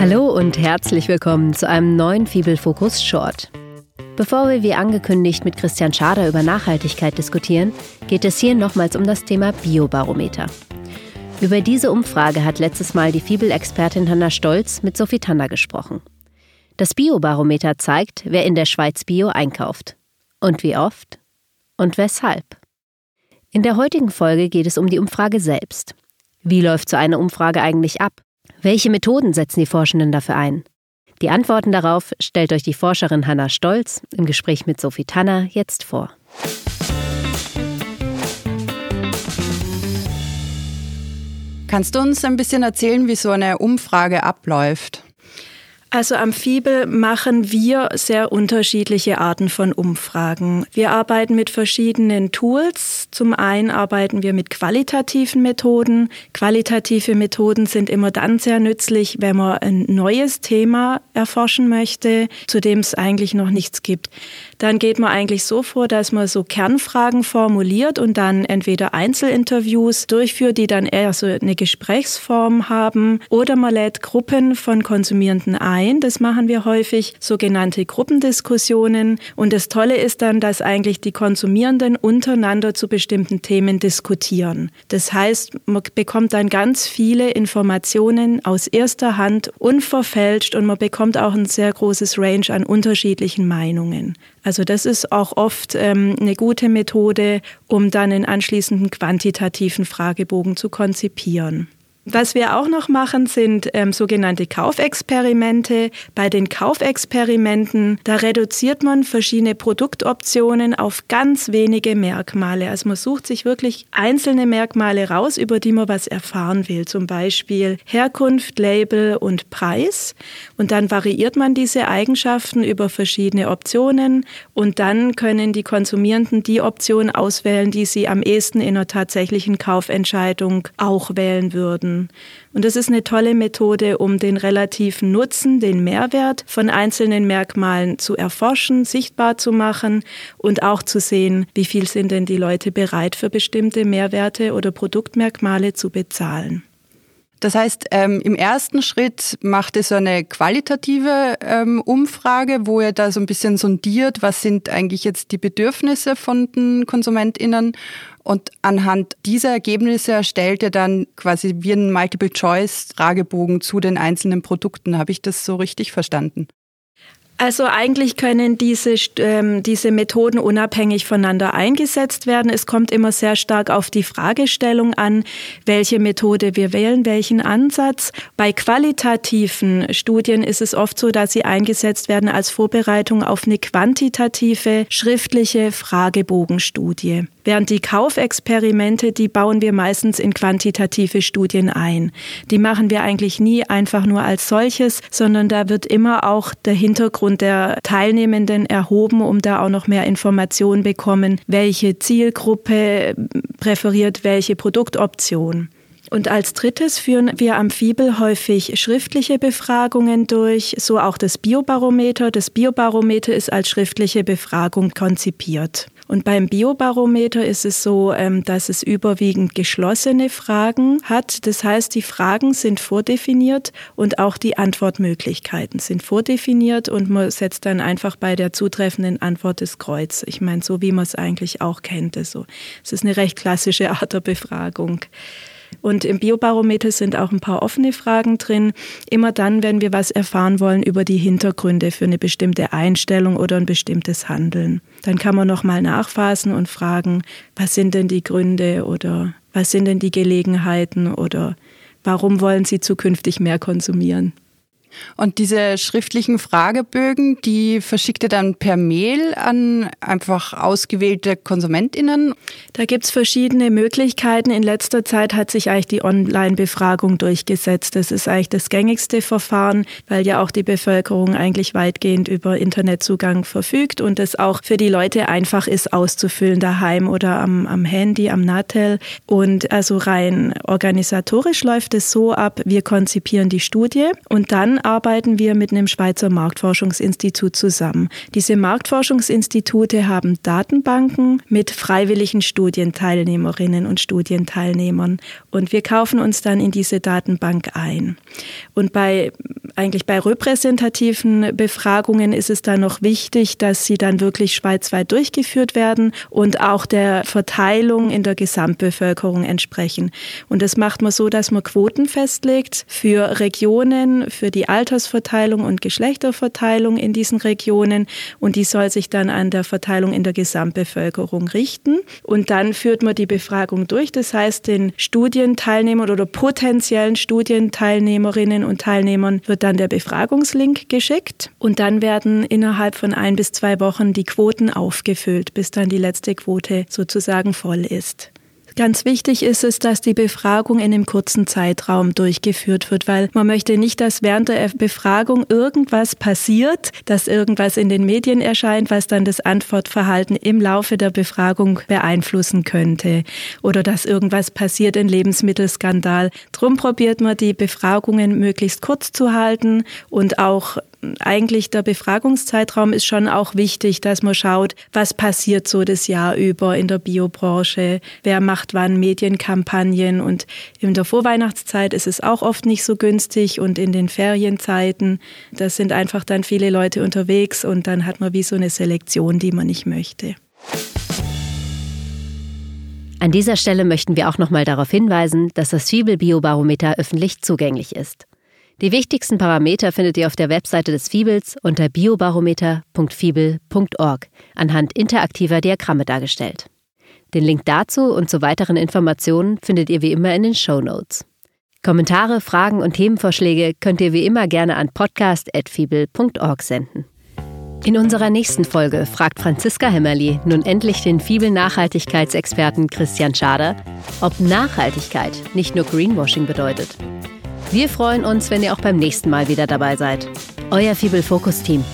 Hallo und herzlich willkommen zu einem neuen Fibel Fokus Short. Bevor wir wie angekündigt mit Christian Schader über Nachhaltigkeit diskutieren, geht es hier nochmals um das Thema Biobarometer. Über diese Umfrage hat letztes Mal die Fibel-Expertin Hanna Stolz mit Sophie Tanner gesprochen. Das Biobarometer zeigt, wer in der Schweiz Bio einkauft. Und wie oft? Und weshalb? In der heutigen Folge geht es um die Umfrage selbst. Wie läuft so eine Umfrage eigentlich ab? Welche Methoden setzen die Forschenden dafür ein? Die Antworten darauf stellt euch die Forscherin Hanna Stolz im Gespräch mit Sophie Tanner jetzt vor. Kannst du uns ein bisschen erzählen, wie so eine Umfrage abläuft? Also am Fibel machen wir sehr unterschiedliche Arten von Umfragen. Wir arbeiten mit verschiedenen Tools. Zum einen arbeiten wir mit qualitativen Methoden. Qualitative Methoden sind immer dann sehr nützlich, wenn man ein neues Thema erforschen möchte, zu dem es eigentlich noch nichts gibt. Dann geht man eigentlich so vor, dass man so Kernfragen formuliert und dann entweder Einzelinterviews durchführt, die dann eher so eine Gesprächsform haben, oder man lädt Gruppen von Konsumierenden ein. Das machen wir häufig, sogenannte Gruppendiskussionen. Und das Tolle ist dann, dass eigentlich die Konsumierenden untereinander zu bestimmten Themen diskutieren. Das heißt, man bekommt dann ganz viele Informationen aus erster Hand, unverfälscht und man bekommt auch ein sehr großes Range an unterschiedlichen Meinungen. Also das ist auch oft ähm, eine gute Methode, um dann einen anschließenden quantitativen Fragebogen zu konzipieren. Was wir auch noch machen, sind ähm, sogenannte Kaufexperimente. Bei den Kaufexperimenten, da reduziert man verschiedene Produktoptionen auf ganz wenige Merkmale. Also man sucht sich wirklich einzelne Merkmale raus, über die man was erfahren will. Zum Beispiel Herkunft, Label und Preis. Und dann variiert man diese Eigenschaften über verschiedene Optionen. Und dann können die Konsumierenden die Option auswählen, die sie am ehesten in einer tatsächlichen Kaufentscheidung auch wählen würden Und das ist eine tolle Methode, um den relativen Nutzen, den Mehrwert von einzelnen Merkmalen zu erforschen, sichtbar zu machen und auch zu sehen, wie viel sind denn die Leute bereit für bestimmte Mehrwerte oder Produktmerkmale zu bezahlen. Das heißt, ähm, im ersten Schritt macht ihr so eine qualitative ähm, Umfrage, wo ihr da so ein bisschen sondiert, was sind eigentlich jetzt die Bedürfnisse von den KonsumentInnen und anhand dieser Ergebnisse erstellt ihr dann quasi wie ein Multiple-Choice-Fragebogen zu den einzelnen Produkten. Habe ich das so richtig verstanden? Also eigentlich können diese, ähm, diese Methoden unabhängig voneinander eingesetzt werden. Es kommt immer sehr stark auf die Fragestellung an, welche Methode wir wählen, welchen Ansatz. Bei qualitativen Studien ist es oft so, dass sie eingesetzt werden als Vorbereitung auf eine quantitative schriftliche Fragebogenstudie. Während die Kaufexperimente, die bauen wir meistens in quantitative Studien ein. Die machen wir eigentlich nie einfach nur als solches, sondern da wird immer auch der Hintergrund und der Teilnehmenden erhoben, um da auch noch mehr Informationen bekommen, welche Zielgruppe präferiert welche Produktoption. Und als drittes führen wir am Fibel häufig schriftliche Befragungen durch, so auch das Biobarometer. Das Biobarometer ist als schriftliche Befragung konzipiert. Und beim Biobarometer ist es so, ähm, dass es überwiegend geschlossene Fragen hat. Das heißt, die Fragen sind vordefiniert und auch die Antwortmöglichkeiten sind vordefiniert und man setzt dann einfach bei der zutreffenden Antwort das Kreuz. Ich meine, so wie man es eigentlich auch kennt. Also, es ist eine recht klassische Art der Befragung. Und im Biobarometer sind auch ein paar offene Fragen drin. Immer dann, wenn wir was erfahren wollen über die Hintergründe für eine bestimmte Einstellung oder ein bestimmtes Handeln. Dann kann man nochmal nachfassen und fragen, was sind denn die Gründe oder was sind denn die Gelegenheiten oder warum wollen Sie zukünftig mehr konsumieren? Und diese schriftlichen Fragebögen, die verschickt ihr dann per Mail an einfach ausgewählte KonsumentInnen? Da gibt's verschiedene Möglichkeiten. In letzter Zeit hat sich eigentlich die Online-Befragung durchgesetzt. Das ist eigentlich das gängigste Verfahren, weil ja auch die Bevölkerung eigentlich weitgehend über Internetzugang verfügt und es auch für die Leute einfach ist, auszufüllen daheim oder am, am Handy, am Natel. Und also rein organisatorisch läuft es so ab, wir konzipieren die Studie und dann arbeiten wir mit einem Schweizer Marktforschungsinstitut zusammen. Diese Marktforschungsinstitute haben Datenbanken mit freiwilligen Studienteilnehmerinnen und Studienteilnehmern und wir kaufen uns dann in diese Datenbank ein. Und bei Eigentlich bei repräsentativen Befragungen ist es dann noch wichtig, dass sie dann wirklich schweizweit durchgeführt werden und auch der Verteilung in der Gesamtbevölkerung entsprechen. Und das macht man so, dass man Quoten festlegt für Regionen, für die Altersverteilung und Geschlechterverteilung in diesen Regionen. Und die soll sich dann an der Verteilung in der Gesamtbevölkerung richten. Und dann führt man die Befragung durch. Das heißt, den Studienteilnehmern oder potenziellen Studienteilnehmerinnen und Teilnehmern wird dann der Befragungslink geschickt. Und dann werden innerhalb von ein bis zwei Wochen die Quoten aufgefüllt, bis dann die letzte Quote sozusagen voll ist. Ganz wichtig ist es, dass die Befragung in einem kurzen Zeitraum durchgeführt wird, weil man möchte nicht, dass während der Befragung irgendwas passiert, dass irgendwas in den Medien erscheint, was dann das Antwortverhalten im Laufe der Befragung beeinflussen könnte oder dass irgendwas passiert, ein Lebensmittelskandal. Drum probiert man die Befragungen möglichst kurz zu halten und auch eigentlich der Befragungszeitraum ist schon auch wichtig, dass man schaut, was passiert so das Jahr über in der Biobranche, wer macht wann Medienkampagnen und in der Vorweihnachtszeit ist es auch oft nicht so günstig und in den Ferienzeiten, da sind einfach dann viele Leute unterwegs und dann hat man wie so eine Selektion, die man nicht möchte. An dieser Stelle möchten wir auch noch mal darauf hinweisen, dass das Fibel Biobarometer öffentlich zugänglich ist. Die wichtigsten Parameter findet ihr auf der Webseite des Fiebels unter biobarometer.fibel.org anhand interaktiver Diagramme dargestellt. Den Link dazu und zu weiteren Informationen findet ihr wie immer in den Show Notes. Kommentare, Fragen und Themenvorschläge könnt ihr wie immer gerne an podcast.fibel.org senden. In unserer nächsten Folge fragt Franziska Hemmerli nun endlich den Fibel-Nachhaltigkeitsexperten Christian Schader, ob Nachhaltigkeit nicht nur Greenwashing bedeutet. Wir freuen uns, wenn ihr auch beim nächsten Mal wieder dabei seid. Euer Fibel Fokus Team.